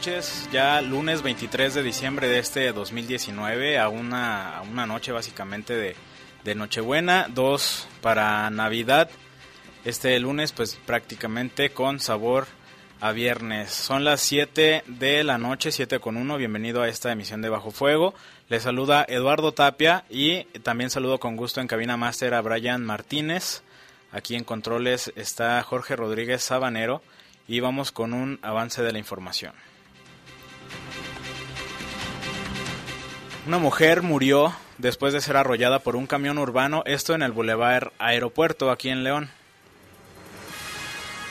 Noches. Ya lunes 23 de diciembre de este 2019, a una, a una noche básicamente de, de Nochebuena, dos para Navidad. Este lunes pues prácticamente con sabor a viernes. Son las 7 de la noche, 7 con 1. Bienvenido a esta emisión de Bajo Fuego. Le saluda Eduardo Tapia y también saludo con gusto en cabina máster a Brian Martínez. Aquí en controles está Jorge Rodríguez Sabanero y vamos con un avance de la información. Una mujer murió después de ser arrollada por un camión urbano, esto en el Boulevard Aeropuerto aquí en León.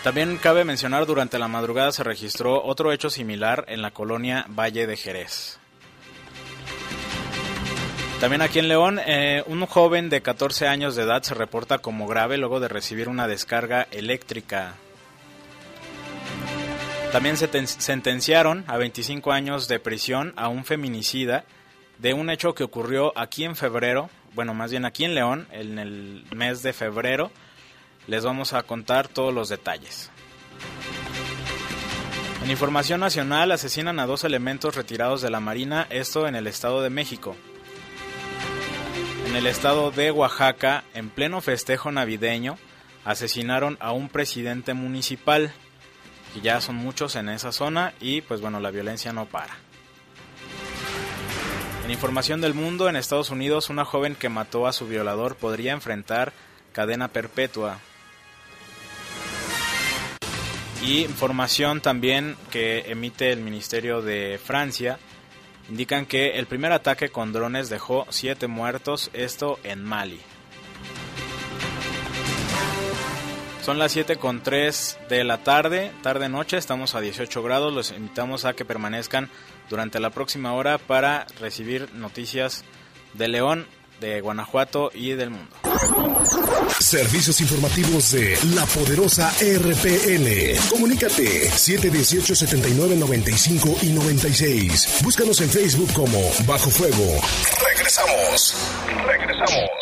También cabe mencionar durante la madrugada se registró otro hecho similar en la colonia Valle de Jerez. También aquí en León, eh, un joven de 14 años de edad se reporta como grave luego de recibir una descarga eléctrica. También se sentenciaron a 25 años de prisión a un feminicida de un hecho que ocurrió aquí en febrero, bueno, más bien aquí en León, en el mes de febrero. Les vamos a contar todos los detalles. En información nacional, asesinan a dos elementos retirados de la Marina, esto en el Estado de México. En el estado de Oaxaca, en pleno festejo navideño, asesinaron a un presidente municipal, que ya son muchos en esa zona y pues bueno, la violencia no para. En información del mundo, en Estados Unidos, una joven que mató a su violador podría enfrentar cadena perpetua. Y información también que emite el Ministerio de Francia, indican que el primer ataque con drones dejó siete muertos, esto en Mali. Son las 7 con 3 de la tarde, tarde-noche, estamos a 18 grados, los invitamos a que permanezcan durante la próxima hora para recibir noticias de León, de Guanajuato y del mundo. Servicios informativos de la poderosa RPN. Comunícate 718 79 95 y 96. Búscanos en Facebook como Bajo Fuego. Regresamos. Regresamos.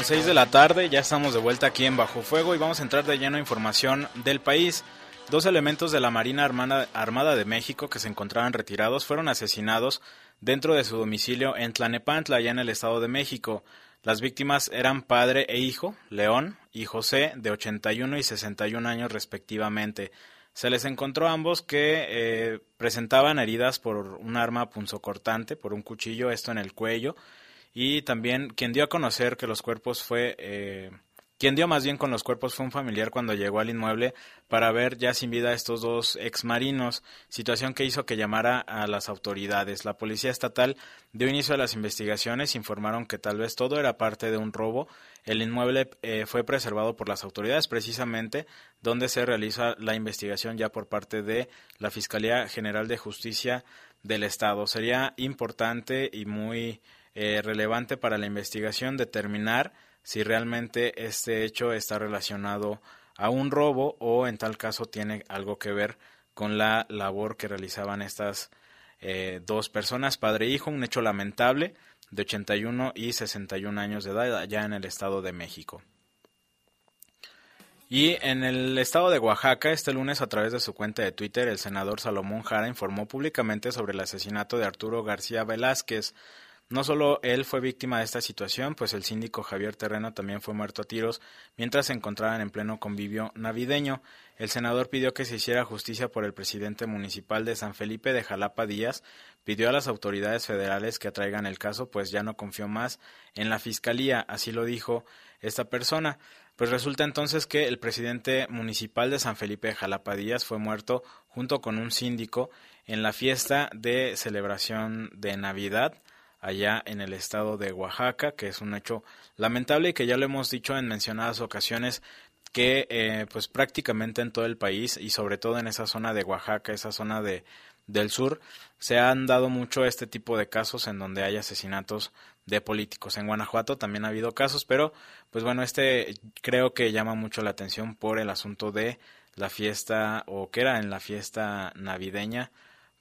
Con 6 de la tarde, ya estamos de vuelta aquí en Bajo Fuego y vamos a entrar de lleno a información del país. Dos elementos de la Marina Armada, de México que se encontraban retirados fueron asesinados dentro de su domicilio en Tlanepantla, allá en el Estado de México. Las víctimas eran padre e hijo, León y José, de 81 y 61 años respectivamente. Se les encontró a ambos que eh, presentaban heridas por un arma punzocortante, por un cuchillo, esto en el cuello, y también quien dio a conocer que los cuerpos fue... Eh, quien dio más bien con los cuerpos fue un familiar cuando llegó al inmueble para ver ya sin vida a estos dos exmarinos, situación que hizo que llamara a las autoridades. La policía estatal dio inicio a las investigaciones, informaron que tal vez todo era parte de un robo. El inmueble eh, fue preservado por las autoridades precisamente donde se realiza la investigación ya por parte de la Fiscalía General de Justicia del Estado. Sería importante y muy eh, relevante para la investigación determinar si realmente este hecho está relacionado a un robo o en tal caso tiene algo que ver con la labor que realizaban estas eh, dos personas, padre e hijo, un hecho lamentable de 81 y 61 años de edad allá en el Estado de México. Y en el estado de Oaxaca, este lunes a través de su cuenta de Twitter, el senador Salomón Jara informó públicamente sobre el asesinato de Arturo García Velázquez, No solo él fue víctima de esta situación, pues el síndico Javier Terreno también fue muerto a tiros mientras se encontraban en pleno convivio navideño. El senador pidió que se hiciera justicia por el presidente municipal de San Felipe de Jalapa Díaz, pidió a las autoridades federales que atraigan el caso, pues ya no confió más en la fiscalía, así lo dijo esta persona. Pues resulta entonces que el presidente municipal de San Felipe de Jalapa Díaz fue muerto junto con un síndico en la fiesta de celebración de Navidad allá en el estado de Oaxaca, que es un hecho lamentable y que ya lo hemos dicho en mencionadas ocasiones que eh, pues prácticamente en todo el país y sobre todo en esa zona de Oaxaca, esa zona de del sur, se han dado mucho este tipo de casos en donde hay asesinatos de políticos. En Guanajuato también ha habido casos, pero pues bueno, este creo que llama mucho la atención por el asunto de la fiesta o que era en la fiesta navideña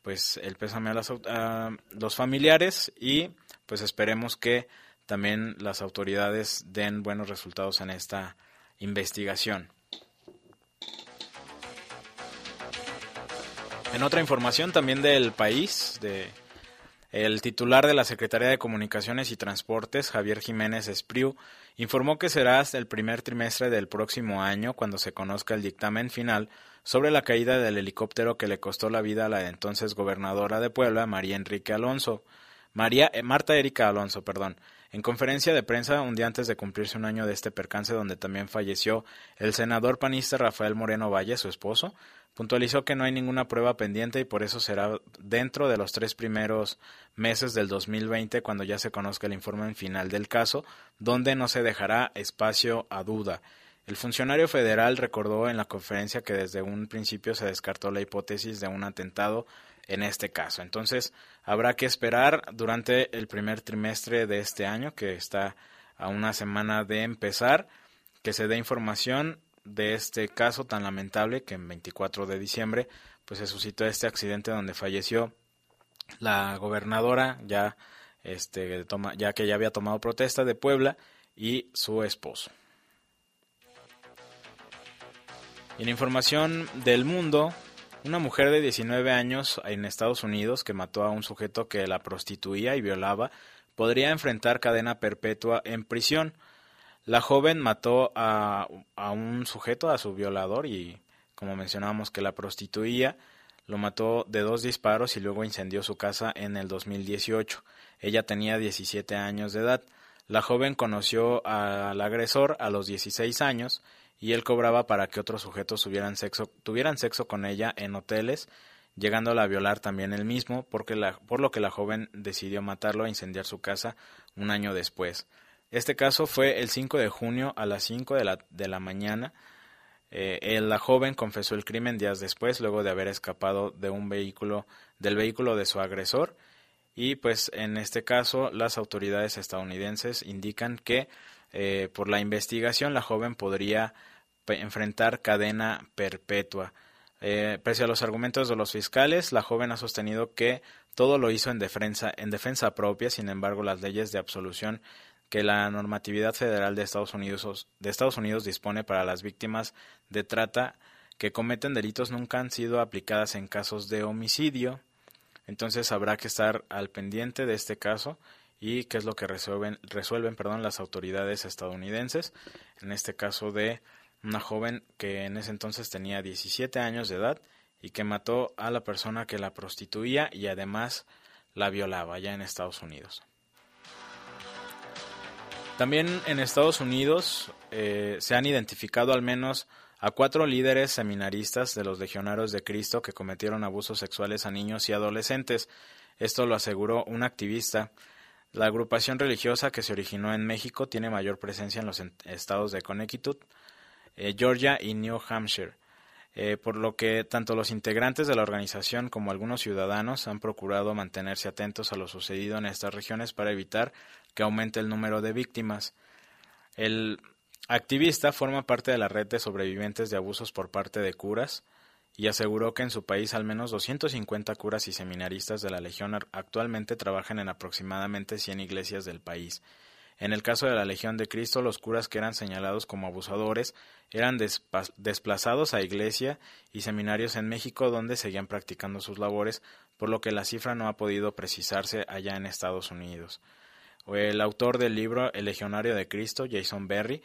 pues el pésame a, los familiares y pues esperemos que también las autoridades den buenos resultados en esta investigación. En otra información también del país, de el titular de la Secretaría de Comunicaciones y Transportes, Javier Jiménez Espriu, informó que será hasta el primer trimestre del próximo año cuando se conozca el dictamen final sobre la caída del helicóptero que le costó la vida a la entonces gobernadora de Puebla, María Enrique Alonso. María, eh, Marta Erika Alonso, perdón. En conferencia de prensa un día antes de cumplirse un año de este percance donde también falleció el senador panista Rafael Moreno Valle, su esposo, puntualizó que no hay ninguna prueba pendiente y por eso será dentro de los tres primeros meses del 2020 cuando ya se conozca el informe final del caso, donde no se dejará espacio a duda. El funcionario federal recordó en la conferencia que desde un principio se descartó la hipótesis de un atentado en este caso. Entonces, habrá que esperar durante el primer trimestre de este año, que está a una semana de empezar, que se dé información de este caso tan lamentable que en 24 de diciembre pues se suscitó este accidente donde falleció la gobernadora ya este ya que ya había tomado protesta de Puebla y su esposo. En información del mundo, una mujer de 19 años en Estados Unidos que mató a un sujeto que la prostituía y violaba podría enfrentar cadena perpetua en prisión. La joven mató a, a un sujeto, a su violador, y como mencionábamos que la prostituía, lo mató de dos disparos y luego incendió su casa en el 2018. Ella tenía 17 años de edad. La joven conoció al agresor a los 16 años y él cobraba para que otros sujetos tuvieran sexo, con ella en hoteles, llegándola a violar también él mismo, porque la, por lo que la joven decidió matarlo e incendiar su casa un año después. Este caso fue el 5 de junio a las 5 de la, de la mañana. Eh, la joven confesó el crimen días después, luego de haber escapado de un vehículo, del vehículo de su agresor. Y pues en este caso las autoridades estadounidenses indican que eh, por la investigación la joven podría enfrentar cadena perpetua. Eh, pese a los argumentos de los fiscales, la joven ha sostenido que todo lo hizo en defensa, en defensa propia, sin embargo las leyes de absolución que la normatividad federal de Estados Unidos, de Estados Unidos dispone para las víctimas de trata que cometen delitos nunca han sido aplicadas en casos de homicidio. Entonces habrá que estar al pendiente de este caso y qué es lo que resuelven, resuelven perdón, las autoridades estadounidenses, en este caso de una joven que en ese entonces tenía 17 años de edad y que mató a la persona que la prostituía y además la violaba allá en Estados Unidos. También en Estados Unidos eh, se han identificado al menos a cuatro líderes seminaristas de los legionarios de Cristo que cometieron abusos sexuales a niños y adolescentes. Esto lo aseguró un activista la agrupación religiosa que se originó en México tiene mayor presencia en los estados de Connecticut, eh, Georgia y New Hampshire, eh, por lo que tanto los integrantes de la organización como algunos ciudadanos han procurado mantenerse atentos a lo sucedido en estas regiones para evitar que aumente el número de víctimas. El activista forma parte de la red de sobrevivientes de abusos por parte de curas, y aseguró que en su país al menos 250 curas y seminaristas de la Legión actualmente trabajan en aproximadamente 100 iglesias del país. En el caso de la Legión de Cristo, los curas que eran señalados como abusadores eran desplazados a iglesia y seminarios en México donde seguían practicando sus labores, por lo que la cifra no ha podido precisarse allá en Estados Unidos. El autor del libro El Legionario de Cristo, Jason Berry,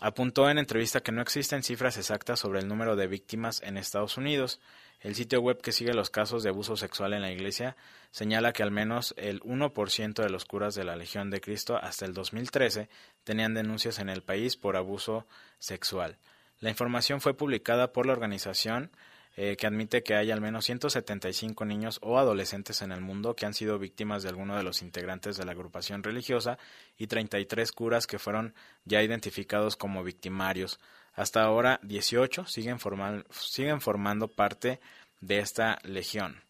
apuntó en entrevista que no existen cifras exactas sobre el número de víctimas en Estados Unidos. El sitio web que sigue los casos de abuso sexual en la Iglesia señala que al menos el 1% de los curas de la Legión de Cristo hasta el 2013 tenían denuncias en el país por abuso sexual. La información fue publicada por la organización eh, que admite que hay al menos 175 niños o adolescentes en el mundo que han sido víctimas de alguno de los integrantes de la agrupación religiosa y 33 curas que fueron ya identificados como victimarios. Hasta ahora 18 siguen, siguen formando parte de esta legión.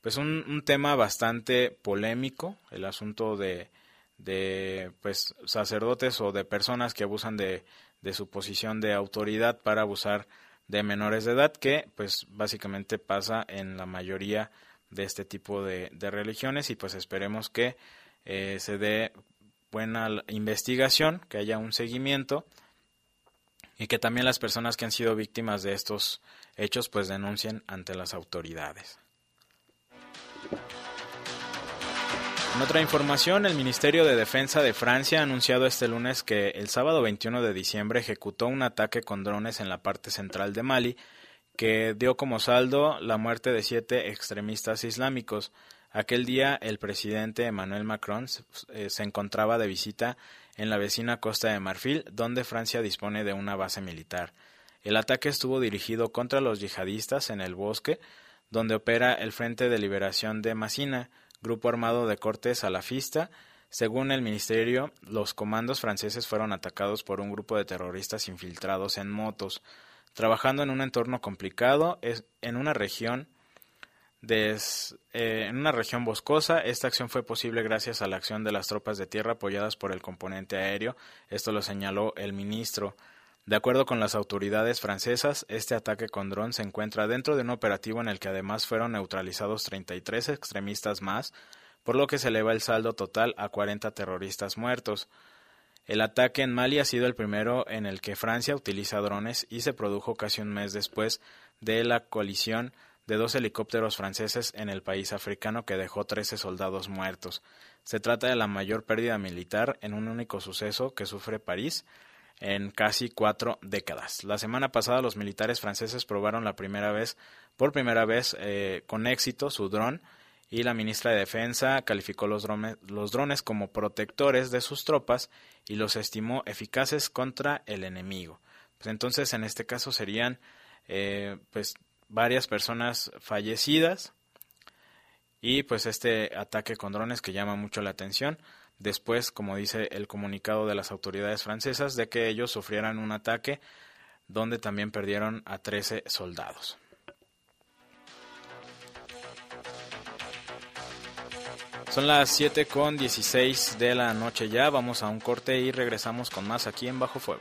Pues un, tema bastante polémico, el asunto de, de pues sacerdotes o de personas que abusan de, de su posición de autoridad para abusar de menores de edad, que pues básicamente pasa en la mayoría de este tipo de, religiones y pues esperemos que eh, se dé buena investigación, que haya un seguimiento y que también las personas que han sido víctimas de estos hechos pues denuncien ante las autoridades. En otra información, el Ministerio de Defensa de Francia ha anunciado este lunes que el sábado 21 de diciembre ejecutó un ataque con drones en la parte central de Mali que dio como saldo la muerte de siete extremistas islámicos. Aquel día el presidente Emmanuel Macron eh, se encontraba de visita en la vecina Costa de Marfil, donde Francia dispone de una base militar. El ataque estuvo dirigido contra los yihadistas en el bosque, donde opera el Frente de Liberación de Masina, grupo armado de corte salafista. Según el ministerio, los comandos franceses fueron atacados por un grupo de terroristas infiltrados en motos, trabajando en un entorno complicado, en una región eh, en una región boscosa. Esta acción fue posible gracias a la acción de las tropas de tierra apoyadas por el componente aéreo. Esto lo señaló el ministro. De acuerdo con las autoridades francesas, este ataque con dron se encuentra dentro de un operativo en el que además fueron neutralizados 33 extremistas más, por lo que se eleva el saldo total a 40 terroristas muertos. El ataque en Mali ha sido el primero en el que Francia utiliza drones y se produjo casi un mes después de la colisión de dos helicópteros franceses en el país africano que dejó 13 soldados muertos. Se trata de la mayor pérdida militar en un único suceso que sufre París en casi cuatro décadas. La semana pasada los militares franceses probaron la primera vez, por primera vez eh, con éxito su dron y la ministra de Defensa calificó los drones, los drones como protectores de sus tropas y los estimó eficaces contra el enemigo. Pues entonces en este caso serían eh, pues varias personas fallecidas y pues este ataque con drones que llama mucho la atención después, como dice el comunicado de las autoridades francesas, de que ellos sufrieran un ataque donde también perdieron a 13 soldados. Son las 7 con 16 de la noche ya, vamos a un corte y regresamos con más aquí en Bajo Fuego.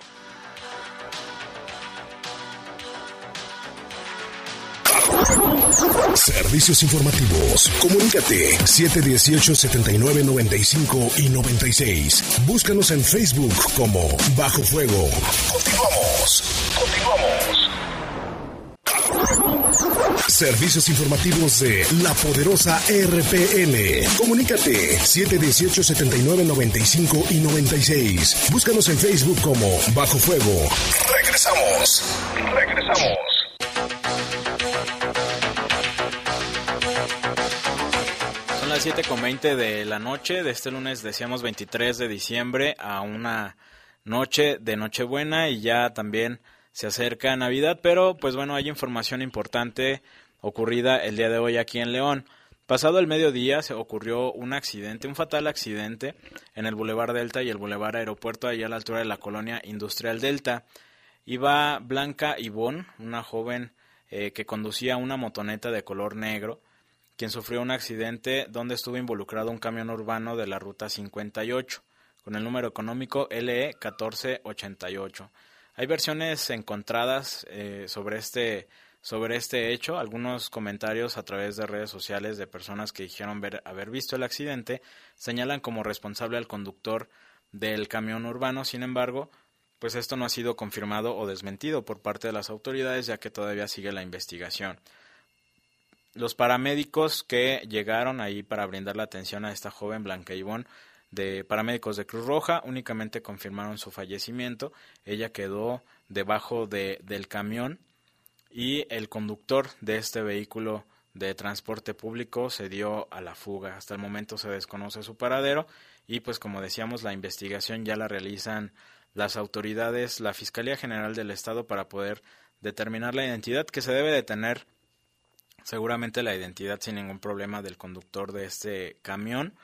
Servicios informativos. Comunícate 718-7995 y 96. Búscanos en Facebook como Bajo Fuego. Continuamos. Continuamos. Servicios informativos de la poderosa RPN. Comunícate 718-7995 y 96. Búscanos en Facebook como Bajo Fuego. Regresamos. Regresamos. Las 7 con 20 de la noche de este lunes, decíamos 23 de diciembre, a una noche de Nochebuena y ya también se acerca Navidad, pero pues bueno, hay información importante ocurrida el día de hoy aquí en León. Pasado el mediodía se ocurrió un accidente, un fatal accidente en el Boulevard Delta y el Boulevard Aeropuerto, allá a la altura de la colonia industrial Delta. Iba Blanca Ivón, una joven eh, que conducía una motoneta de color negro, quien sufrió un accidente donde estuvo involucrado un camión urbano de la Ruta 58, con el número económico LE 1488. Hay versiones encontradas eh, sobre, este, sobre este hecho, algunos comentarios a través de redes sociales de personas que dijeron ver, haber visto el accidente señalan como responsable al conductor del camión urbano. Sin embargo, pues esto no ha sido confirmado o desmentido por parte de las autoridades ya que todavía sigue la investigación. Los paramédicos que llegaron ahí para brindar la atención a esta joven Blanca Ivón de paramédicos de Cruz Roja únicamente confirmaron su fallecimiento. Ella quedó debajo de, del camión y el conductor de este vehículo de transporte público se dio a la fuga. Hasta el momento se desconoce su paradero y pues como decíamos la investigación ya la realizan las autoridades, la Fiscalía General del Estado para poder determinar la identidad que se debe de tener seguramente la identidad sin ningún problema del conductor de este camión,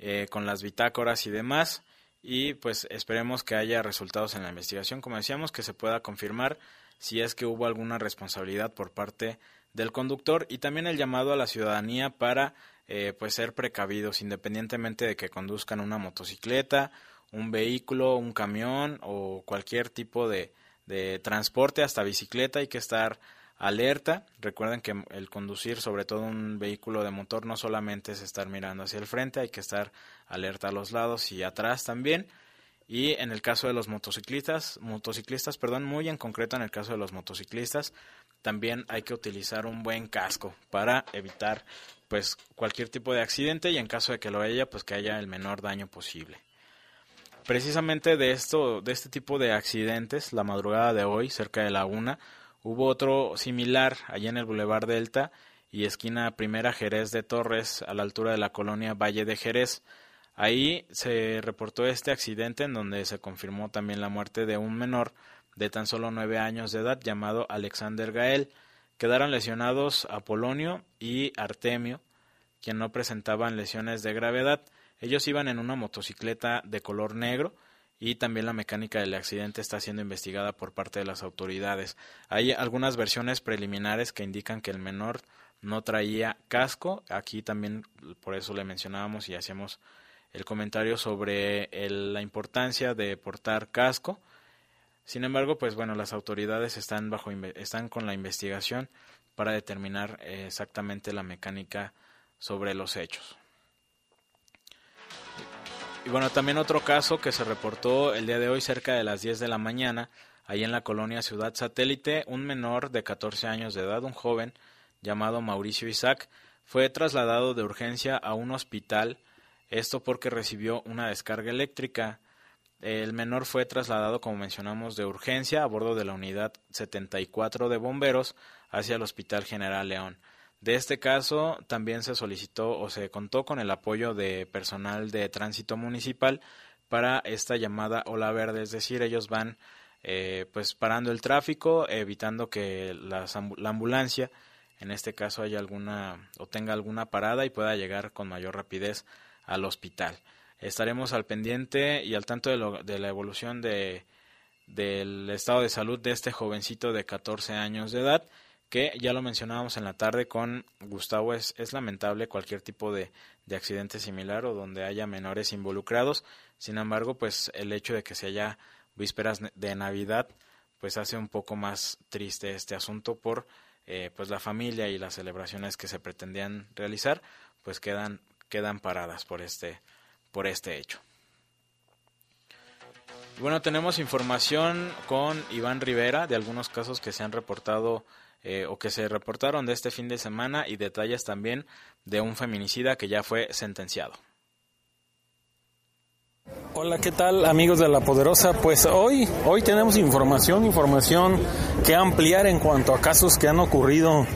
eh, con las bitácoras y demás. Y pues esperemos que haya resultados en la investigación, como decíamos, que se pueda confirmar si es que hubo alguna responsabilidad por parte del conductor y también el llamado a la ciudadanía para eh, pues ser precavidos independientemente de que conduzcan una motocicleta, un vehículo, un camión o cualquier tipo de, de transporte, hasta bicicleta, hay que estar alerta. Recuerden que el conducir sobre todo un vehículo de motor no solamente es estar mirando hacia el frente, hay que estar alerta a los lados y atrás también. Y en el caso de los motociclistas, motociclistas, perdón, muy en concreto en el caso de los motociclistas, también hay que utilizar un buen casco para evitar pues cualquier tipo de accidente y en caso de que lo haya, pues que haya el menor daño posible. Precisamente de esto, de este tipo de accidentes, la madrugada de hoy, cerca de la una, Hubo otro similar allá en el Boulevard Delta y esquina Primera Jerez de Torres, a la altura de la colonia Valle de Jerez. Ahí se reportó este accidente en donde se confirmó también la muerte de un menor de tan solo nueve años de edad llamado Alexander Gael. Quedaron lesionados Apolonio y Artemio, quien no presentaban lesiones de gravedad. Ellos iban en una motocicleta de color negro y también la mecánica del accidente está siendo investigada por parte de las autoridades. Hay algunas versiones preliminares que indican que el menor no traía casco. Aquí también por eso le mencionábamos y hacíamos el comentario sobre la importancia de portar casco. Sin embargo, pues bueno, las autoridades están bajo están con la investigación para determinar exactamente la mecánica sobre los hechos. Y bueno, también otro caso que se reportó el día de hoy cerca de las 10 de la mañana, ahí en la colonia Ciudad Satélite, un menor de 14 años de edad, un joven llamado Mauricio Isaac, fue trasladado de urgencia a un hospital, esto porque recibió una descarga eléctrica. El menor fue trasladado, como mencionamos, de urgencia a bordo de la unidad 74 de bomberos hacia el Hospital General León. De este caso también se solicitó o se contó con el apoyo de personal de tránsito municipal para esta llamada ola verde, es decir, ellos van eh, pues parando el tráfico, evitando que la ambulancia en este caso haya alguna o tenga alguna parada y pueda llegar con mayor rapidez al hospital. Estaremos al pendiente y al tanto de, de la evolución de, del estado de salud de este jovencito de 14 años de edad que ya lo mencionábamos en la tarde con Gustavo, es, es lamentable cualquier tipo de, de, accidente similar o donde haya menores involucrados. Sin embargo, pues el hecho de que se haya vísperas de Navidad, pues hace un poco más triste este asunto por eh, pues la familia y las celebraciones que se pretendían realizar, pues quedan, quedan paradas por este, por este hecho. Bueno, tenemos información con Iván Rivera de algunos casos que se han reportado eh, o que se reportaron de este fin de semana y detalles también de un feminicida que ya fue sentenciado. Hola, ¿qué tal amigos de La Poderosa? Pues hoy, hoy tenemos información, información que ampliar en cuanto a casos que han ocurrido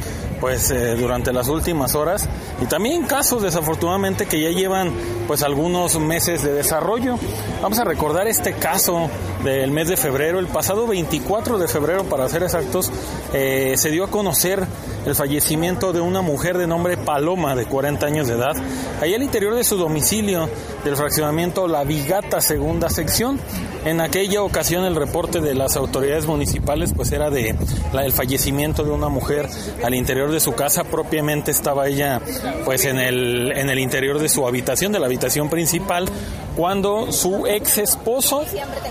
pues eh, durante las últimas horas y también casos desafortunadamente que ya llevan pues algunos meses de desarrollo. Vamos a recordar este caso del mes de febrero, el pasado 24 de febrero para ser exactos, eh, se dio a conocer el fallecimiento de una mujer de nombre Paloma de 40 años de edad, ahí al interior de su domicilio del fraccionamiento La Vigata segunda sección. En aquella ocasión el reporte de las autoridades municipales pues era de el fallecimiento de una mujer al interior de su casa, propiamente estaba ella pues en el, en el interior de su habitación, de la habitación principal, cuando su ex esposo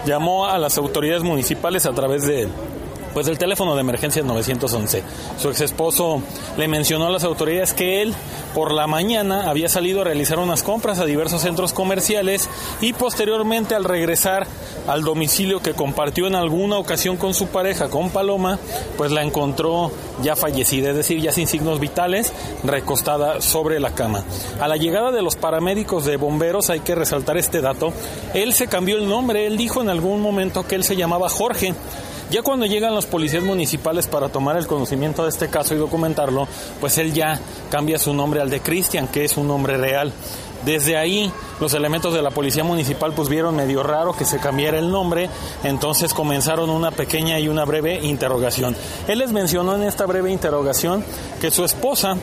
llamó a las autoridades municipales a través de pues el teléfono de emergencia 911. Su ex esposo le mencionó a las autoridades que él por la mañana había salido a realizar unas compras a diversos centros comerciales y posteriormente al regresar al domicilio que compartió en alguna ocasión con su pareja, con Paloma, pues la encontró ya fallecida, es decir, ya sin signos vitales, recostada sobre la cama. A la llegada de los paramédicos de bomberos hay que resaltar este dato, él se cambió el nombre, él dijo en algún momento que él se llamaba Jorge, ya cuando llegan los policías municipales para tomar el conocimiento de este caso y documentarlo, pues él ya cambia su nombre al de Cristian, que es un nombre real. Desde ahí los elementos de la policía municipal pues vieron medio raro que se cambiara el nombre, entonces comenzaron una pequeña y una breve interrogación. Él les mencionó en esta breve interrogación que su esposa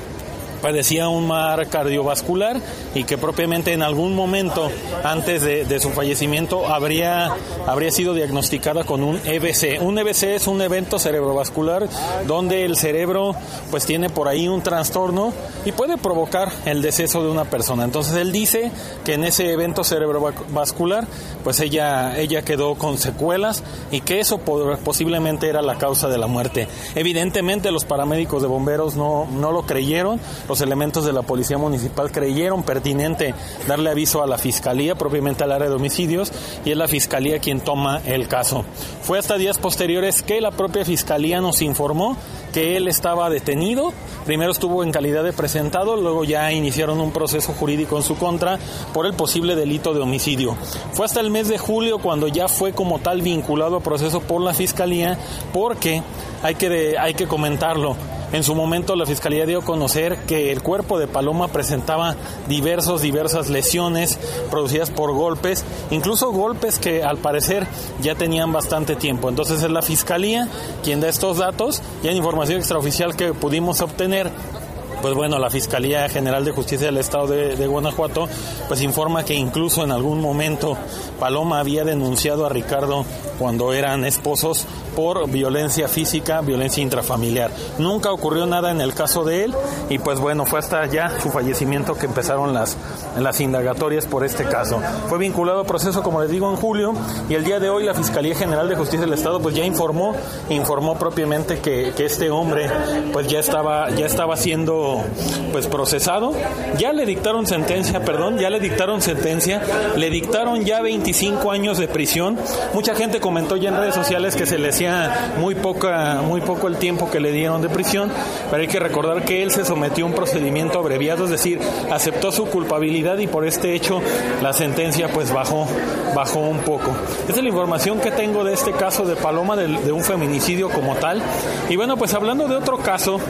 padecía un mar cardiovascular y que propiamente en algún momento antes de, su fallecimiento habría, habría sido diagnosticada con un EBC. Un EBC es un evento cerebrovascular donde el cerebro pues tiene por ahí un trastorno y puede provocar el deceso de una persona. Entonces él dice que en ese evento cerebrovascular pues ella, ella quedó con secuelas y que eso posiblemente era la causa de la muerte. Evidentemente los paramédicos de bomberos no, no lo creyeron, los elementos de la policía municipal creyeron pertinente darle aviso a la fiscalía, propiamente al área de homicidios, y es la fiscalía quien toma el caso. Fue hasta días posteriores que la propia fiscalía nos informó que él estaba detenido. Primero estuvo en calidad de presentado, luego ya iniciaron un proceso jurídico en su contra por el posible delito de homicidio. Fue hasta el mes de julio cuando ya fue como tal vinculado a proceso por la fiscalía, porque hay que, hay que comentarlo en su momento la Fiscalía dio a conocer que el cuerpo de Paloma presentaba diversos, diversas lesiones producidas por golpes, incluso golpes que al parecer ya tenían bastante tiempo. Entonces es la Fiscalía quien da estos datos y en información extraoficial que pudimos obtener pues bueno, la Fiscalía General de Justicia del Estado de, Guanajuato pues informa que incluso en algún momento Paloma había denunciado a Ricardo cuando eran esposos por violencia física, violencia intrafamiliar. Nunca ocurrió nada en el caso de él y pues bueno, fue hasta ya su fallecimiento que empezaron las, las indagatorias por este caso. Fue vinculado a proceso, como les digo, en julio y el día de hoy la Fiscalía General de Justicia del Estado pues ya informó, informó propiamente que, que este hombre pues ya estaba, ya estaba siendo pues procesado. Ya le dictaron sentencia, perdón, ya le dictaron sentencia, le dictaron ya 25 años de prisión. Mucha gente comentó ya en redes sociales que se le hacía muy poca, muy poco el tiempo que le dieron de prisión, pero hay que recordar que él se sometió a un procedimiento abreviado, es decir, aceptó su culpabilidad y por este hecho la sentencia pues bajó, bajó un poco. Esa es la información que tengo de este caso de Paloma, de, de un feminicidio como tal. Y bueno, pues hablando de otro caso,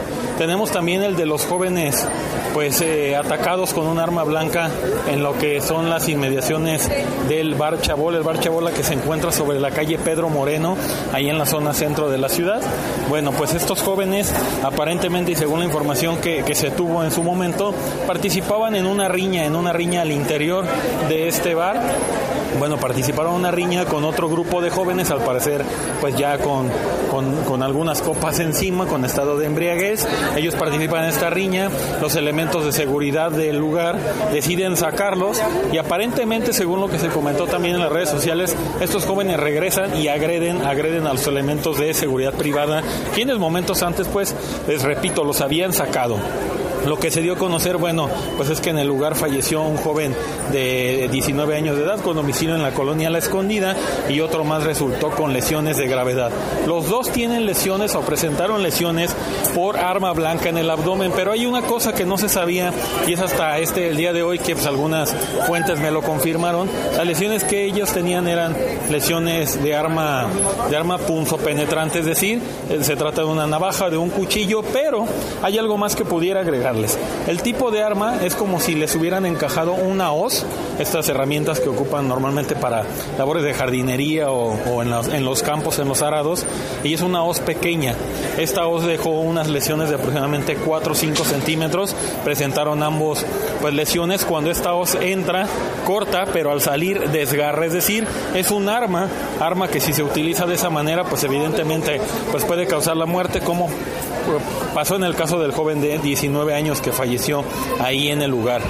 tenemos también el de los jóvenes pues eh, atacados con un arma blanca en lo que son las inmediaciones del bar Chabola, el bar Chabola que se encuentra sobre la calle Pedro Moreno, ahí en la zona centro de la ciudad. Bueno, pues estos jóvenes aparentemente y según la información que, que se tuvo en su momento, participaban en una riña, en una riña al interior de este bar bueno, participaron en una riña con otro grupo de jóvenes, al parecer, pues ya con, con, algunas copas encima, con estado de embriaguez. Ellos participan en esta riña, los elementos de seguridad del lugar deciden sacarlos y aparentemente, según lo que se comentó también en las redes sociales, estos jóvenes regresan y agreden, agreden a los elementos de seguridad privada, quienes momentos antes, pues, les repito, los habían sacado. Lo que se dio a conocer, bueno, pues es que en el lugar falleció un joven de 19 años de edad con domicilio en la colonia La Escondida y otro más resultó con lesiones de gravedad. Los dos tienen lesiones o presentaron lesiones por arma blanca en el abdomen, pero hay una cosa que no se sabía y es hasta este el día de hoy que pues, algunas fuentes me lo confirmaron. Las lesiones que ellos tenían eran lesiones de arma de arma punzo penetrante, es decir, se trata de una navaja, de un cuchillo, pero hay algo más que pudiera agregar el tipo de arma es como si les hubieran encajado una hoz, estas herramientas que ocupan normalmente para labores de jardinería o, en, los, campos, en los arados, y es una hoz pequeña. Esta hoz dejó unas lesiones de aproximadamente 4 o 5 centímetros, presentaron ambos pues lesiones. Cuando esta hoz entra, corta, pero al salir desgarra, es decir, es un arma, arma que si se utiliza de esa manera, pues evidentemente pues puede causar la muerte. Como pasó en el caso del joven de 19 años que falleció ahí en el lugar.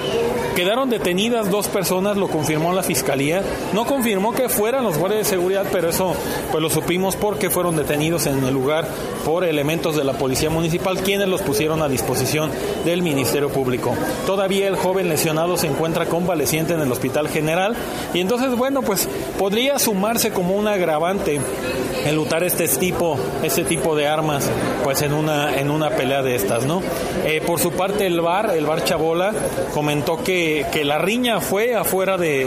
Quedaron detenidas dos personas, lo confirmó la fiscalía. No confirmó que fueran los guardias de seguridad, pero eso pues lo supimos porque fueron detenidos en el lugar por elementos de la policía municipal, quienes los pusieron a disposición del Ministerio Público. Todavía el joven lesionado se encuentra convaleciente en el Hospital General y entonces, bueno, pues podría sumarse como un agravante el lutar este tipo, este tipo de armas, pues en una, en una pelea de estas, ¿no? Eh, por su parte, el bar, el bar Chabola, comentó que, que la riña fue afuera de,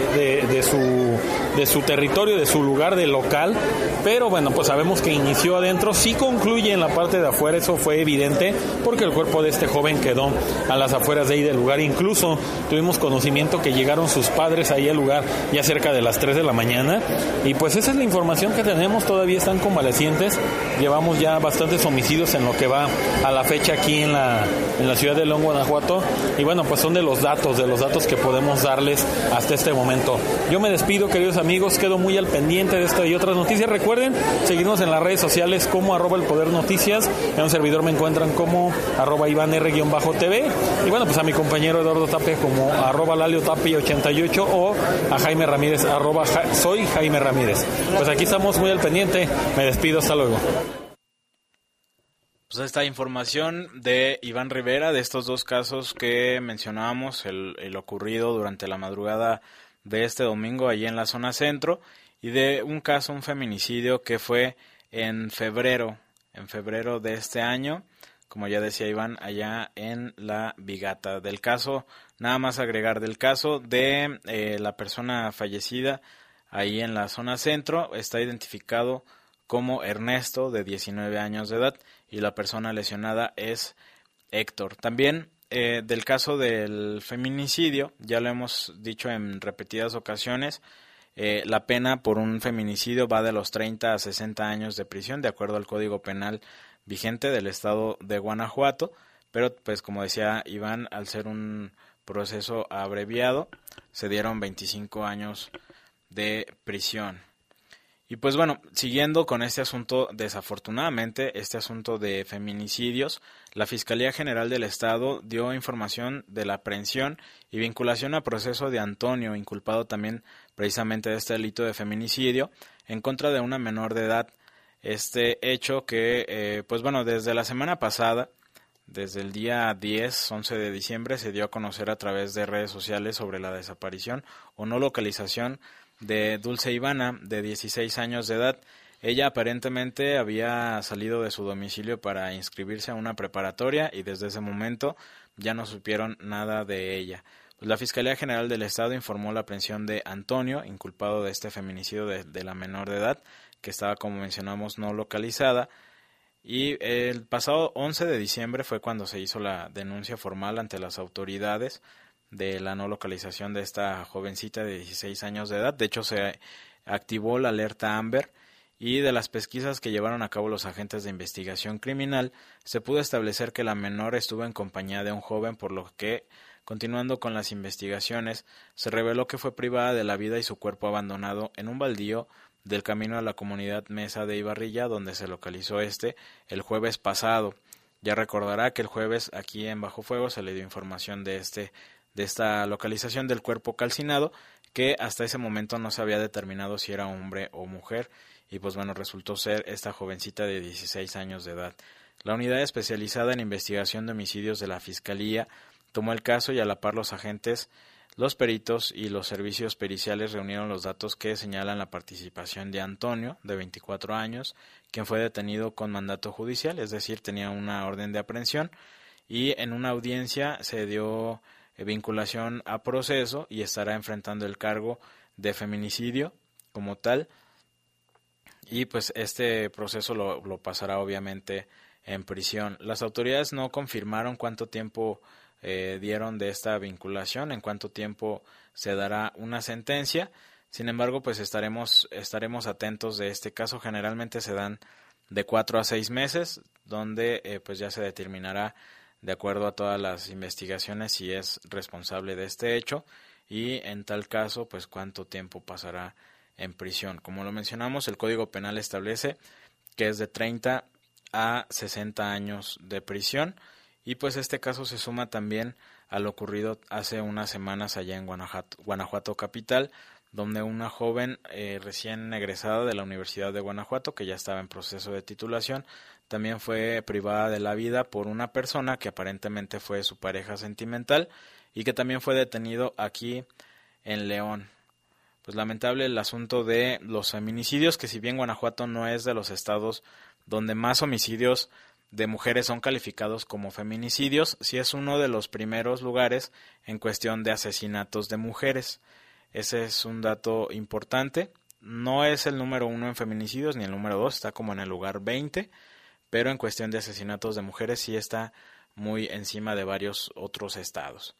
de, su, de su territorio, de su lugar de local, pero bueno, pues sabemos que inició adentro, sí concluye en la parte de afuera, eso fue evidente, porque el cuerpo de este joven quedó a las afueras de ahí del lugar, incluso tuvimos conocimiento que llegaron sus padres ahí al lugar ya cerca de las 3 de la mañana, y pues esa es la información que tenemos, todavía están convalecientes, llevamos ya bastantes homicidios en lo que va a la fecha aquí en la, en la ciudad de León, Guanajuato, y bueno, pues son de los datos, de los datos que podemos darles hasta este momento. Yo me despido, queridos amigos, quedo muy al pendiente de esta y otras noticias. Recuerden seguirnos en las redes sociales como arroba el poder noticias. En un servidor me encuentran como arroba Iván R-TV. Y bueno, pues a mi compañero Eduardo Tapia como arroba Lalio Tapia 88 o a Jaime Ramírez arroba soy Jaime Ramírez. Pues aquí estamos muy al pendiente. Me despido, hasta luego. Pues esta información de Iván Rivera de estos dos casos que mencionábamos, el, ocurrido durante la madrugada de este domingo allí en la zona centro y de un caso, un feminicidio que fue en febrero, en febrero de este año, como ya decía Iván, allá en la Vigata. Del caso, nada más agregar del caso de eh, la persona fallecida ahí en la zona centro, está identificado como Ernesto, de 19 años de edad, y la persona lesionada es Héctor. También eh, del caso del feminicidio, ya lo hemos dicho en repetidas ocasiones, eh, la pena por un feminicidio va de los 30 a 60 años de prisión, de acuerdo al Código Penal vigente del estado de Guanajuato, pero pues como decía Iván, al ser un proceso abreviado, se dieron 25 años de prisión. Y pues bueno, siguiendo con este asunto, desafortunadamente, este asunto de feminicidios, la Fiscalía General del Estado dio información de la aprehensión y vinculación a proceso de Antonio, inculpado también precisamente de este delito de feminicidio, en contra de una menor de edad. Este hecho que, eh, pues bueno, desde la semana pasada, desde el día 10, 11 de diciembre, se dio a conocer a través de redes sociales sobre la desaparición o no localización de Dulce Ivana, de 16 años de edad. Ella aparentemente había salido de su domicilio para inscribirse a una preparatoria y desde ese momento ya no supieron nada de ella. Pues la Fiscalía General del Estado informó la aprehensión de Antonio, inculpado de este feminicidio de, de la menor de edad, que estaba, como mencionamos, no localizada. Y el pasado 11 de diciembre fue cuando se hizo la denuncia formal ante las autoridades de la no localización de esta jovencita de 16 años de edad. De hecho, se activó la alerta Amber y de las pesquisas que llevaron a cabo los agentes de investigación criminal, se pudo establecer que la menor estuvo en compañía de un joven, por lo que, continuando con las investigaciones, se reveló que fue privada de la vida y su cuerpo abandonado en un baldío del camino a la comunidad Mesa de Ibarrilla, donde se localizó este el jueves pasado. Ya recordará que el jueves aquí en Bajo Fuego se le dio información de este de esta localización del cuerpo calcinado que hasta ese momento no se había determinado si era hombre o mujer y pues bueno resultó ser esta jovencita de 16 años de edad. La unidad especializada en investigación de homicidios de la Fiscalía tomó el caso y a la par los agentes, los peritos y los servicios periciales reunieron los datos que señalan la participación de Antonio, de 24 años, quien fue detenido con mandato judicial, es decir, tenía una orden de aprehensión y en una audiencia se dio vinculación a proceso y estará enfrentando el cargo de feminicidio como tal. Y pues este proceso lo, lo pasará obviamente en prisión. Las autoridades no confirmaron cuánto tiempo eh, dieron de esta vinculación, en cuánto tiempo se dará una sentencia. Sin embargo, pues estaremos, estaremos atentos de este caso. Generalmente se dan de cuatro a seis meses, donde eh, pues ya se determinará de acuerdo a todas las investigaciones si es responsable de este hecho y en tal caso pues cuánto tiempo pasará en prisión. Como lo mencionamos, el Código Penal establece que es de 30 a 60 años de prisión. Y pues este caso se suma también a lo ocurrido hace unas semanas allá en Guanajuato, Guanajuato capital, donde una joven eh, recién egresada de la Universidad de Guanajuato, que ya estaba en proceso de titulación, también fue privada de la vida por una persona que aparentemente fue su pareja sentimental y que también fue detenido aquí en León. Pues lamentable el asunto de los feminicidios, que si bien Guanajuato no es de los estados donde más homicidios de mujeres son calificados como feminicidios, sí es uno de los primeros lugares en cuestión de asesinatos de mujeres. Ese es un dato importante. No es el número uno en feminicidios ni el número dos, está como en el lugar 20, pero en cuestión de asesinatos de mujeres sí está muy encima de varios otros estados.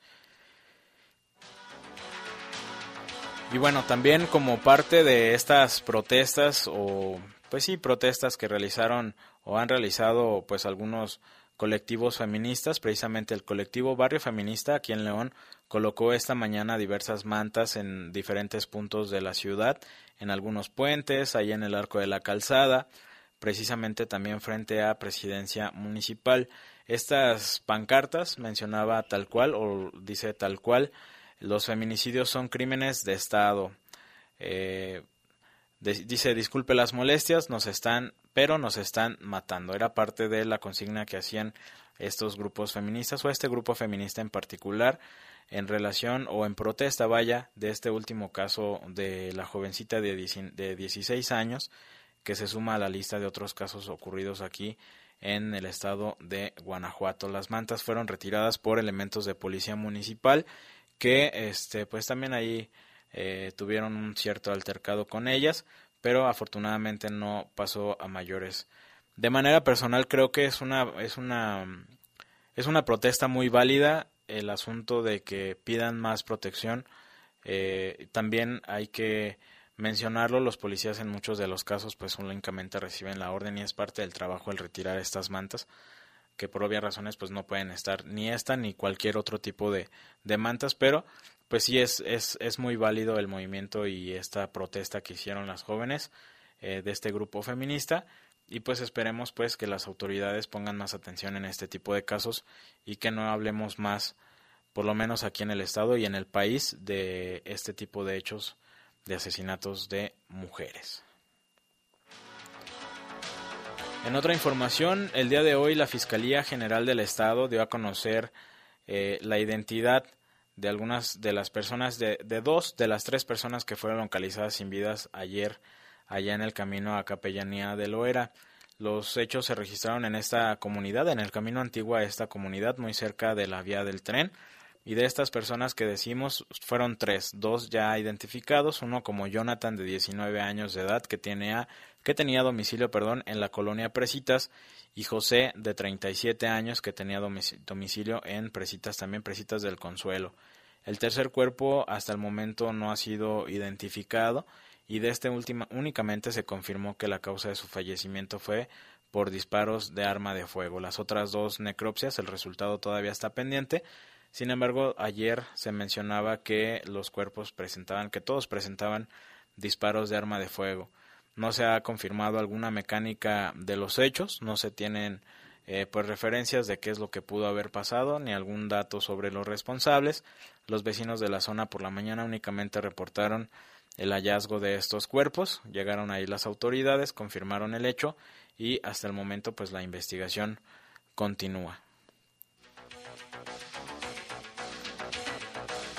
Y bueno, también como parte de estas protestas o pues sí, protestas que realizaron o han realizado pues algunos colectivos feministas, precisamente el colectivo Barrio Feminista aquí en León colocó esta mañana diversas mantas en diferentes puntos de la ciudad, en algunos puentes, ahí en el Arco de la Calzada, precisamente también frente a Presidencia Municipal. Estas pancartas mencionaba tal cual o dice tal cual los feminicidios son crímenes de Estado. Eh, dice, disculpe las molestias, nos están, pero nos están matando. Era parte de la consigna que hacían estos grupos feministas o este grupo feminista en particular en relación o en protesta, vaya, de este último caso de la jovencita de, de 16 años que se suma a la lista de otros casos ocurridos aquí en el estado de Guanajuato. Las mantas fueron retiradas por elementos de policía municipal que este pues también ahí eh, tuvieron un cierto altercado con ellas, pero afortunadamente no pasó a mayores. De manera personal creo que es una es una es una protesta muy válida el asunto de que pidan más protección. Eh, también hay que mencionarlo, los policías en muchos de los casos pues únicamente reciben la orden y es parte del trabajo el retirar estas mantas que por obvias razones pues no pueden estar ni esta ni cualquier otro tipo de, de mantas, pero pues sí es, es, es, muy válido el movimiento y esta protesta que hicieron las jóvenes eh, de este grupo feminista y pues esperemos pues que las autoridades pongan más atención en este tipo de casos y que no hablemos más por lo menos aquí en el estado y en el país de este tipo de hechos de asesinatos de mujeres. En otra información, el día de hoy la Fiscalía General del Estado dio a conocer eh, la identidad de algunas de las personas, de, de, dos de las tres personas que fueron localizadas sin vidas ayer allá en el camino a Capellanía de Loera. Los hechos se registraron en esta comunidad, en el camino antiguo a esta comunidad, muy cerca de la vía del tren. Y de estas personas que decimos fueron tres, dos ya identificados, uno como Jonathan de 19 años de edad que, tenía, que tenía domicilio perdón, en la colonia Presitas y José de 37 años que tenía domicilio en Presitas, también Presitas del Consuelo. El tercer cuerpo hasta el momento no ha sido identificado y de este último únicamente se confirmó que la causa de su fallecimiento fue por disparos de arma de fuego. Las otras dos necropsias, el resultado todavía está pendiente, sin embargo, ayer se mencionaba que los cuerpos presentaban, que todos presentaban disparos de arma de fuego. No se ha confirmado alguna mecánica de los hechos, no se tienen eh, pues referencias de qué es lo que pudo haber pasado, ni algún dato sobre los responsables. Los vecinos de la zona por la mañana únicamente reportaron el hallazgo de estos cuerpos, llegaron ahí las autoridades, confirmaron el hecho y hasta el momento pues la investigación continúa.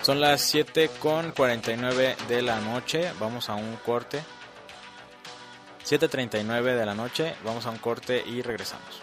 Son las 7 con 49 de la noche. Vamos a un corte. 7.39 de la noche. Vamos a un corte y regresamos.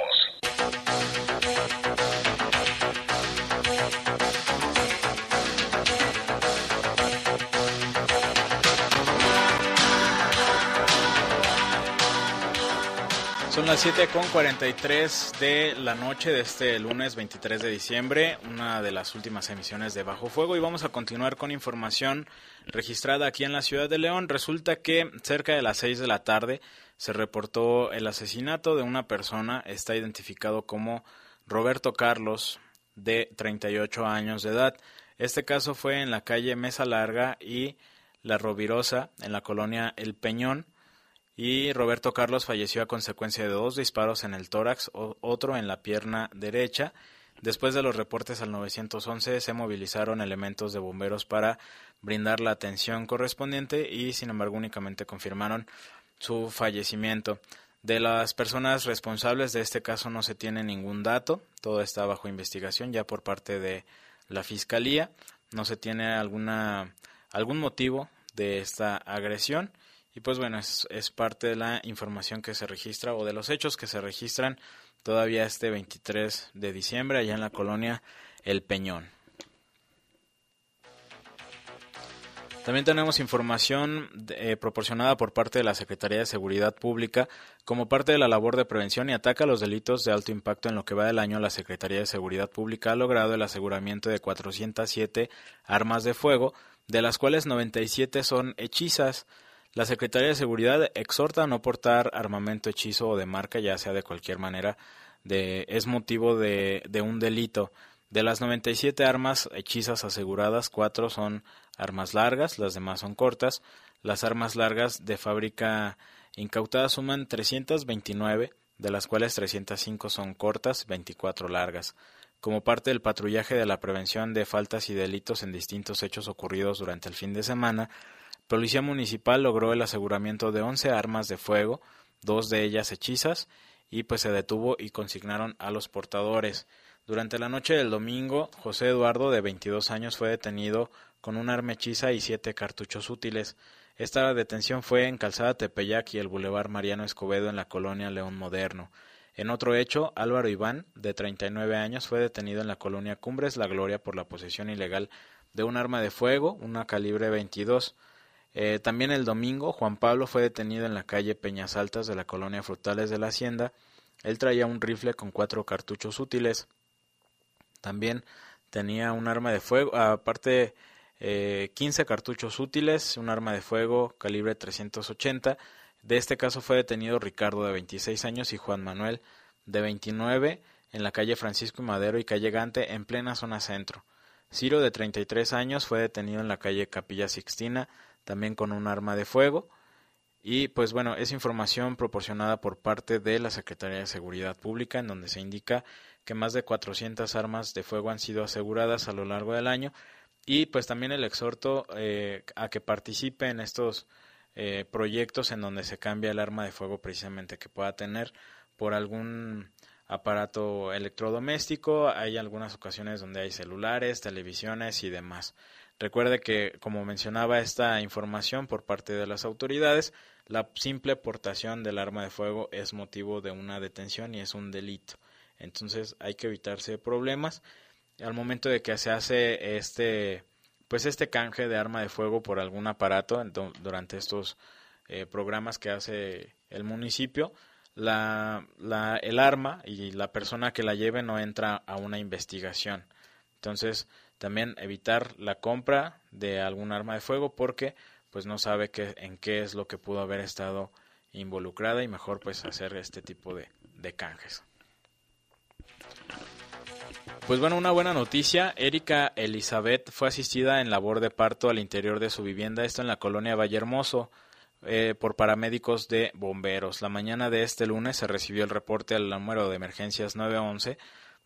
Son las 7 con 43 de la noche de este lunes 23 de diciembre, una de las últimas emisiones de Bajo Fuego y vamos a continuar con información registrada aquí en la ciudad de León. Resulta que cerca de las 6 de la tarde se reportó el asesinato de una persona, está identificado como Roberto Carlos, de 38 años de edad. Este caso fue en la calle Mesa Larga y La Rovirosa, en la colonia El Peñón y Roberto Carlos falleció a consecuencia de dos disparos en el tórax, otro en la pierna derecha. Después de los reportes al 911 se movilizaron elementos de bomberos para brindar la atención correspondiente y sin embargo únicamente confirmaron su fallecimiento. De las personas responsables de este caso no se tiene ningún dato, todo está bajo investigación ya por parte de la Fiscalía, no se tiene alguna algún motivo de esta agresión y pues bueno, es, parte de la información que se registra o de los hechos que se registran todavía este 23 de diciembre allá en la colonia El Peñón. También tenemos información eh, proporcionada por parte de la Secretaría de Seguridad Pública como parte de la labor de prevención y ataque a los delitos de alto impacto en lo que va del año. La Secretaría de Seguridad Pública ha logrado el aseguramiento de 407 armas de fuego, de las cuales 97 son hechizas. La Secretaría de Seguridad exhorta a no portar armamento hechizo o de marca, ya sea de cualquier manera, de, es motivo de, de un delito. De las 97 armas hechizas aseguradas, cuatro son armas largas, las demás son cortas. Las armas largas de fábrica incautadas suman 329, de las cuales 305 son cortas, 24 largas. Como parte del patrullaje de la prevención de faltas y delitos en distintos hechos ocurridos durante el fin de semana, Policía Municipal logró el aseguramiento de 11 armas de fuego, dos de ellas hechizas, y pues se detuvo y consignaron a los portadores. Durante la noche del domingo, José Eduardo, de 22 años, fue detenido con un arma hechiza y siete cartuchos útiles. Esta detención fue en Calzada Tepeyac y el Boulevard Mariano Escobedo en la colonia León Moderno. En otro hecho, Álvaro Iván, de 39 años, fue detenido en la colonia Cumbres La Gloria por la posesión ilegal de un arma de fuego, una calibre 22. Eh, también el domingo, Juan Pablo fue detenido en la calle Peñas Altas de la colonia Frutales de la Hacienda. Él traía un rifle con cuatro cartuchos útiles. También tenía un arma de fuego, aparte eh, 15 cartuchos útiles, un arma de fuego calibre 380. De este caso fue detenido Ricardo de 26 años y Juan Manuel de 29 en la calle Francisco y Madero y calle Gante en plena zona centro. Ciro de 33 años fue detenido en la calle Capilla Sixtina también con un arma de fuego. Y pues bueno, es información proporcionada por parte de la Secretaría de Seguridad Pública, en donde se indica que más de 400 armas de fuego han sido aseguradas a lo largo del año. Y pues también el exhorto eh, a que participe en estos eh, proyectos en donde se cambia el arma de fuego precisamente que pueda tener por algún aparato electrodoméstico. Hay algunas ocasiones donde hay celulares, televisiones y demás. Recuerde que, como mencionaba esta información por parte de las autoridades, la simple portación del arma de fuego es motivo de una detención y es un delito. Entonces hay que evitarse problemas. Al momento de que se hace este, pues este canje de arma de fuego por algún aparato durante estos eh, programas que hace el municipio, la, la, el arma y la persona que la lleve no entra a una investigación. Entonces, también evitar la compra de algún arma de fuego porque pues no sabe qué, en qué es lo que pudo haber estado involucrada y mejor pues hacer este tipo de, de canjes. Pues bueno, una buena noticia. Erika Elizabeth fue asistida en labor de parto al interior de su vivienda, esto en la colonia Vallehermoso, eh, por paramédicos de bomberos. La mañana de este lunes se recibió el reporte al número de emergencias 911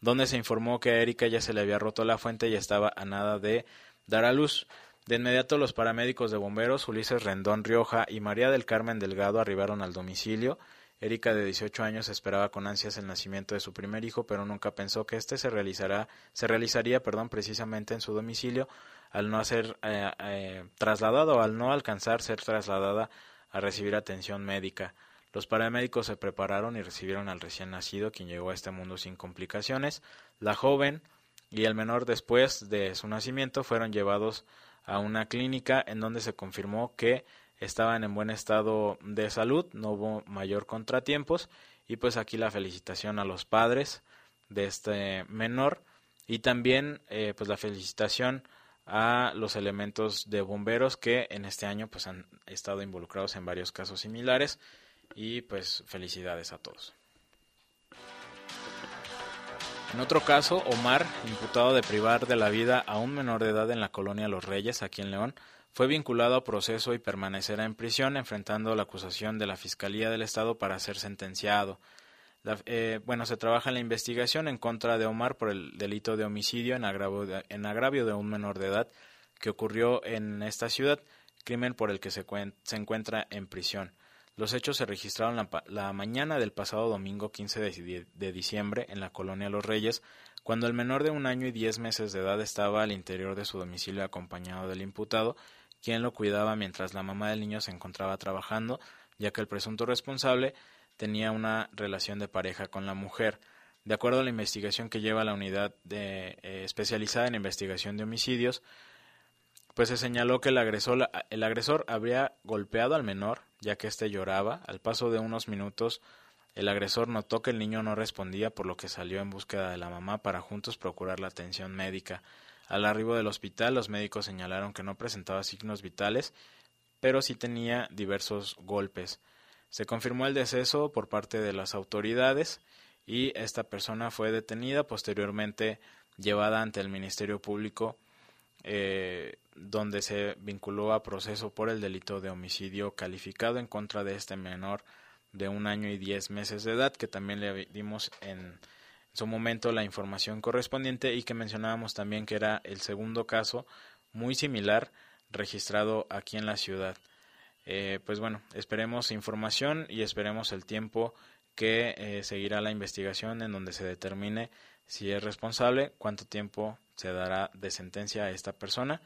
donde se informó que a Erika ya se le había roto la fuente y estaba a nada de dar a luz. De inmediato los paramédicos de bomberos, Ulises Rendón Rioja y María del Carmen Delgado arribaron al domicilio. Erika de 18 años esperaba con ansias el nacimiento de su primer hijo, pero nunca pensó que éste se realizará, se realizaría, perdón, precisamente en su domicilio, al no ser eh, eh, trasladado al no alcanzar ser trasladada a recibir atención médica. Los paramédicos se prepararon y recibieron al recién nacido, quien llegó a este mundo sin complicaciones. La joven y el menor después de su nacimiento fueron llevados a una clínica en donde se confirmó que estaban en buen estado de salud, no hubo mayor contratiempos y pues aquí la felicitación a los padres de este menor y también eh, pues la felicitación a los elementos de bomberos que en este año pues han estado involucrados en varios casos similares y pues felicidades a todos. En otro caso, Omar, imputado de privar de la vida a un menor de edad en la colonia Los Reyes, aquí en León, fue vinculado a proceso y permanecerá en prisión enfrentando la acusación de la Fiscalía del Estado para ser sentenciado. Eh, bueno, se trabaja en la investigación en contra de Omar por el delito de homicidio en agravio de, en agravio de un menor de edad que ocurrió en esta ciudad, crimen por el que se encuentra en prisión. Los hechos se registraron la, la mañana del pasado domingo 15 de, diciembre en la colonia Los Reyes, cuando el menor de un año y diez meses de edad estaba al interior de su domicilio acompañado del imputado, quien lo cuidaba mientras la mamá del niño se encontraba trabajando, ya que el presunto responsable tenía una relación de pareja con la mujer. De acuerdo a la investigación que lleva la unidad de, eh, especializada en investigación de homicidios, pues se señaló que el agresor, el agresor habría golpeado al menor, ya que éste lloraba. Al paso de unos minutos, el agresor notó que el niño no respondía, por lo que salió en búsqueda de la mamá para juntos procurar la atención médica. Al arribo del hospital, los médicos señalaron que no presentaba signos vitales, pero sí tenía diversos golpes. Se confirmó el deceso por parte de las autoridades y esta persona fue detenida, posteriormente llevada ante el Ministerio Público eh, donde se vinculó a proceso por el delito de homicidio calificado en contra de este menor de un año y diez meses de edad, que también le dimos en su momento la información correspondiente y que mencionábamos también que era el segundo caso muy similar registrado aquí en la ciudad. Eh, pues bueno, esperemos información y esperemos el tiempo que eh, seguirá la investigación en donde se determine si es responsable, cuánto tiempo se dará de sentencia a esta persona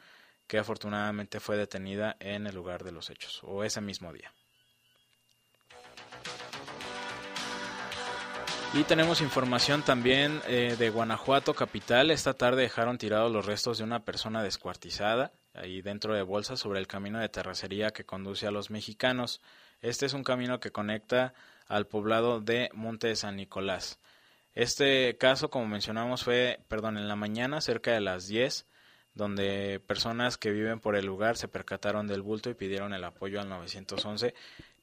que afortunadamente fue detenida en el lugar de los hechos o ese mismo día. Y tenemos información también eh, de Guanajuato capital. Esta tarde dejaron tirados los restos de una persona descuartizada ahí dentro de bolsas sobre el camino de terracería que conduce a los mexicanos. Este es un camino que conecta al poblado de Monte de San Nicolás. Este caso, como mencionamos, fue, perdón, en la mañana, cerca de las 10, donde personas que viven por el lugar se percataron del bulto y pidieron el apoyo al 911,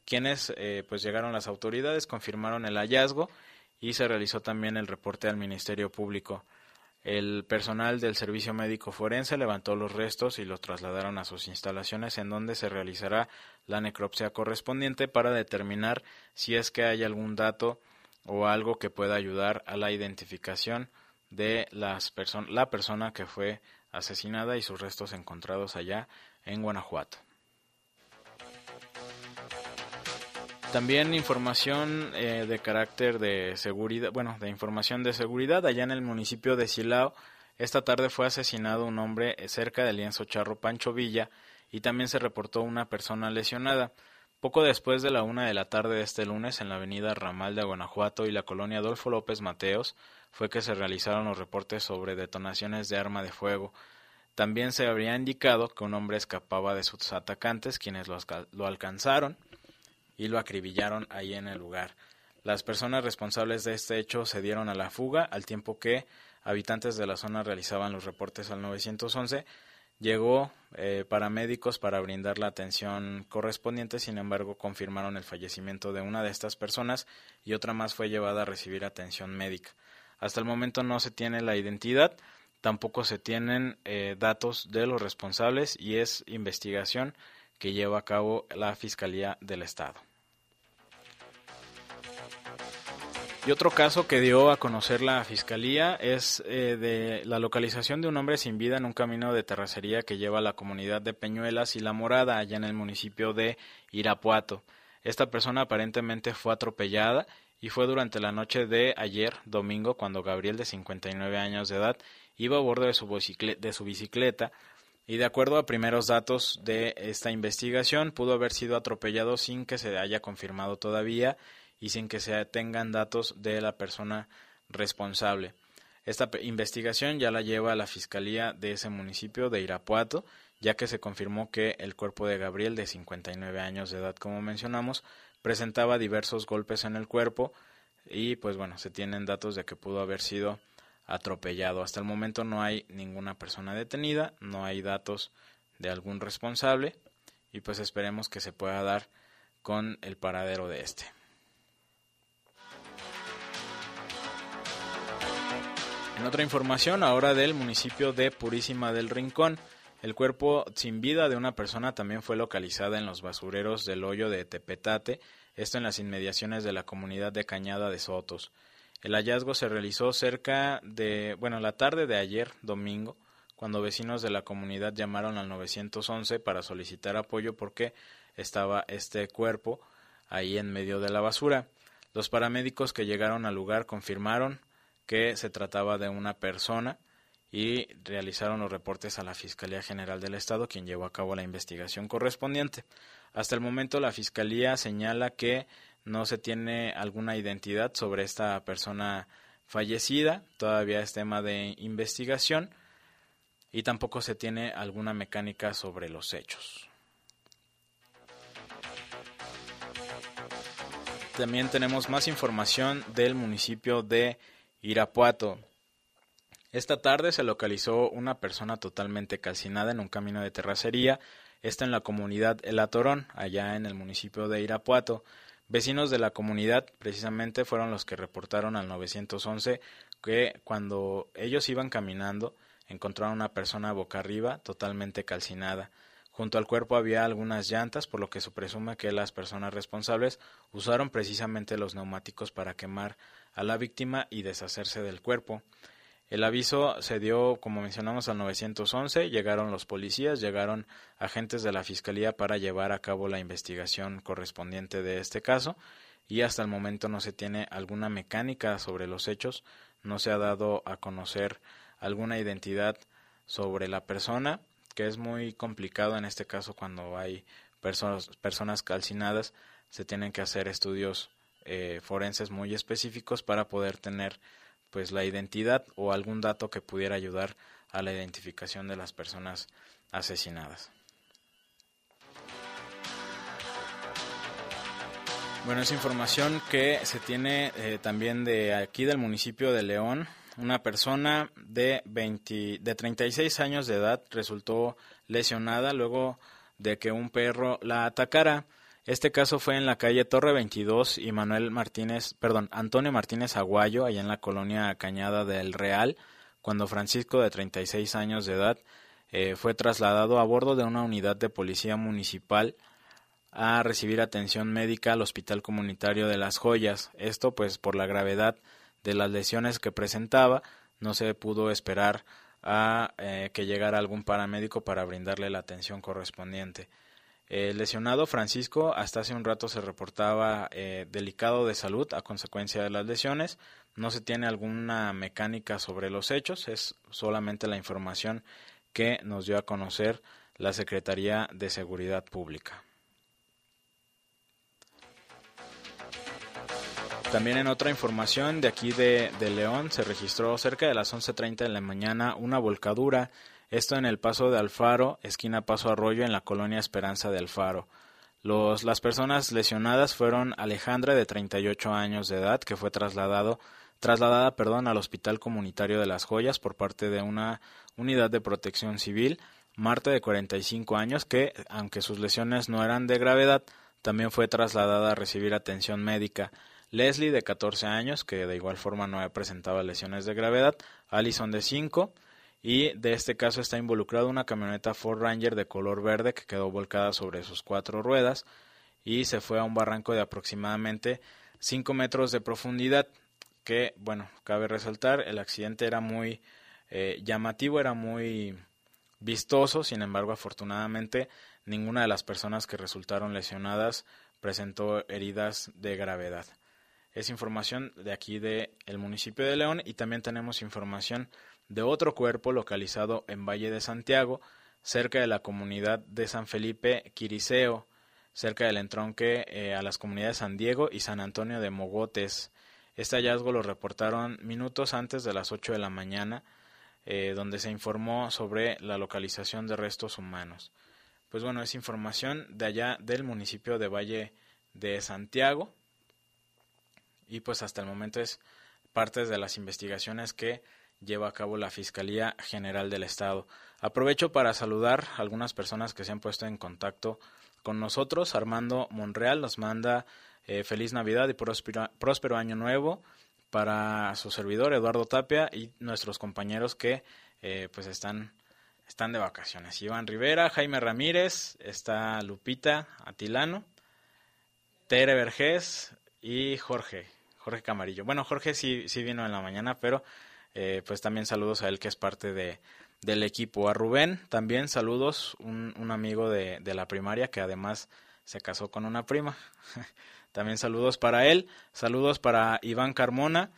quienes eh, pues llegaron las autoridades, confirmaron el hallazgo y se realizó también el reporte al Ministerio Público. El personal del Servicio Médico Forense levantó los restos y los trasladaron a sus instalaciones en donde se realizará la necropsia correspondiente para determinar si es que hay algún dato o algo que pueda ayudar a la identificación de las la persona que fue asesinada y sus restos encontrados allá en Guanajuato. También información eh, de carácter de seguridad, bueno, de información de seguridad allá en el municipio de Silao. Esta tarde fue asesinado un hombre cerca del lienzo Charro Pancho Villa y también se reportó una persona lesionada. Poco después de la una de la tarde de este lunes, en la avenida Ramal de Guanajuato y la colonia Adolfo López Mateos, fue que se realizaron los reportes sobre detonaciones de arma de fuego. También se habría indicado que un hombre escapaba de sus atacantes, quienes lo, alcanzaron y lo acribillaron ahí en el lugar. Las personas responsables de este hecho se dieron a la fuga al tiempo que habitantes de la zona realizaban los reportes al 911 Llegó eh, paramédicos para brindar la atención correspondiente, sin embargo confirmaron el fallecimiento de una de estas personas y otra más fue llevada a recibir atención médica. Hasta el momento no se tiene la identidad, tampoco se tienen eh, datos de los responsables y es investigación que lleva a cabo la Fiscalía del Estado. Y otro caso que dio a conocer la Fiscalía es eh, de la localización de un hombre sin vida en un camino de terracería que lleva a la comunidad de Peñuelas y La Morada, allá en el municipio de Irapuato. Esta persona aparentemente fue atropellada y fue durante la noche de ayer, domingo, cuando Gabriel, de 59 años de edad, iba a bordo de su, de su bicicleta y de acuerdo a primeros datos de esta investigación, pudo haber sido atropellado sin que se haya confirmado todavía y sin que se tengan datos de la persona responsable. Esta investigación ya la lleva la Fiscalía de ese municipio de Irapuato ya que se confirmó que el cuerpo de Gabriel, de 59 años de edad, como mencionamos, presentaba diversos golpes en el cuerpo y pues bueno, se tienen datos de que pudo haber sido atropellado. Hasta el momento no hay ninguna persona detenida, no hay datos de algún responsable y pues esperemos que se pueda dar con el paradero de este. En otra información, ahora del municipio de Purísima del Rincón, el cuerpo sin vida de una persona también fue localizada en los basureros del hoyo de Tepetate, esto en las inmediaciones de la comunidad de Cañada de Sotos. El hallazgo se realizó cerca de, bueno, la tarde de ayer, domingo, cuando vecinos de la comunidad llamaron al 911 para solicitar apoyo porque estaba este cuerpo ahí en medio de la basura. Los paramédicos que llegaron al lugar confirmaron que se trataba de una persona y realizaron los reportes a la Fiscalía General del Estado, quien llevó a cabo la investigación correspondiente. Hasta el momento la Fiscalía señala que no se tiene alguna identidad sobre esta persona fallecida, todavía es tema de investigación y tampoco se tiene alguna mecánica sobre los hechos. También tenemos más información del municipio de Irapuato. Esta tarde se localizó una persona totalmente calcinada en un camino de terracería, esta en la comunidad El Atorón, allá en el municipio de Irapuato. Vecinos de la comunidad precisamente fueron los que reportaron al 911 que cuando ellos iban caminando encontraron una persona boca arriba totalmente calcinada. Junto al cuerpo había algunas llantas, por lo que se presume que las personas responsables usaron precisamente los neumáticos para quemar a la víctima y deshacerse del cuerpo. El aviso se dio, como mencionamos, al 911, llegaron los policías, llegaron agentes de la Fiscalía para llevar a cabo la investigación correspondiente de este caso y hasta el momento no se tiene alguna mecánica sobre los hechos, no se ha dado a conocer alguna identidad sobre la persona, que es muy complicado en este caso cuando hay personas, personas calcinadas, se tienen que hacer estudios eh, forenses muy específicos para poder tener pues la identidad o algún dato que pudiera ayudar a la identificación de las personas asesinadas. Bueno, es información que se tiene eh, también de aquí del municipio de León. Una persona de, 20, de 36 años de edad resultó lesionada luego de que un perro la atacara. Este caso fue en la calle Torre 22 y Manuel Martínez, perdón, Antonio Martínez Aguayo, allá en la colonia Cañada del Real, cuando Francisco, de 36 años de edad, eh, fue trasladado a bordo de una unidad de policía municipal a recibir atención médica al Hospital Comunitario de Las Joyas. Esto, pues, por la gravedad de las lesiones que presentaba, no se pudo esperar a eh, que llegara algún paramédico para brindarle la atención correspondiente. El lesionado Francisco hasta hace un rato se reportaba eh, delicado de salud a consecuencia de las lesiones. No se tiene alguna mecánica sobre los hechos, es solamente la información que nos dio a conocer la Secretaría de Seguridad Pública. También en otra información de aquí de, León se registró cerca de las 11.30 de la mañana una volcadura esto en el paso de Alfaro, esquina Paso Arroyo, en la colonia Esperanza de Alfaro. Los, las personas lesionadas fueron Alejandra, de 38 años de edad, que fue trasladado, trasladada perdón, al Hospital Comunitario de las Joyas por parte de una unidad de protección civil. Marta, de 45 años, que, aunque sus lesiones no eran de gravedad, también fue trasladada a recibir atención médica. Leslie, de 14 años, que de igual forma no presentado lesiones de gravedad. Alison, de 5 y de este caso está involucrado una camioneta Ford Ranger de color verde que quedó volcada sobre sus cuatro ruedas y se fue a un barranco de aproximadamente 5 metros de profundidad que, bueno, cabe resaltar, el accidente era muy eh, llamativo, era muy vistoso, sin embargo, afortunadamente, ninguna de las personas que resultaron lesionadas presentó heridas de gravedad. Es información de aquí del el municipio de León y también tenemos información de otro cuerpo localizado en Valle de Santiago, cerca de la comunidad de San Felipe Quiriseo, cerca del entronque eh, a las comunidades San Diego y San Antonio de Mogotes. Este hallazgo lo reportaron minutos antes de las 8 de la mañana eh, donde se informó sobre la localización de restos humanos. Pues bueno, es información de allá del municipio de Valle de Santiago y pues hasta el momento es parte de las investigaciones que lleva a cabo la Fiscalía General del Estado. Aprovecho para saludar algunas personas que se han puesto en contacto con nosotros. Armando Monreal nos manda eh, feliz Navidad y próspero, año nuevo para su servidor Eduardo Tapia y nuestros compañeros que eh, pues están están de vacaciones. Iván Rivera, Jaime Ramírez, está Lupita Atilano, Tere Vergés y Jorge, Jorge Camarillo. Bueno, Jorge sí, sí vino en la mañana, pero eh, pues también saludos a él que es parte de, del equipo. A Rubén también saludos, un, un amigo de, de la primaria que además se casó con una prima. también saludos para él, saludos para Iván Carmona,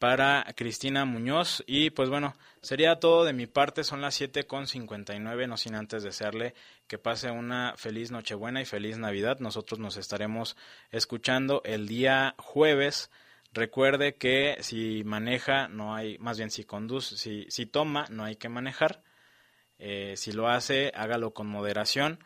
para Cristina Muñoz y pues bueno, sería todo de mi parte, son las 7 con 59, no sin antes desearle que pase una feliz Nochebuena y feliz Navidad. Nosotros nos estaremos escuchando el día jueves Recuerde que si maneja, no hay, más bien si conduce, si, si toma, no hay que manejar. Eh, si lo hace, hágalo con moderación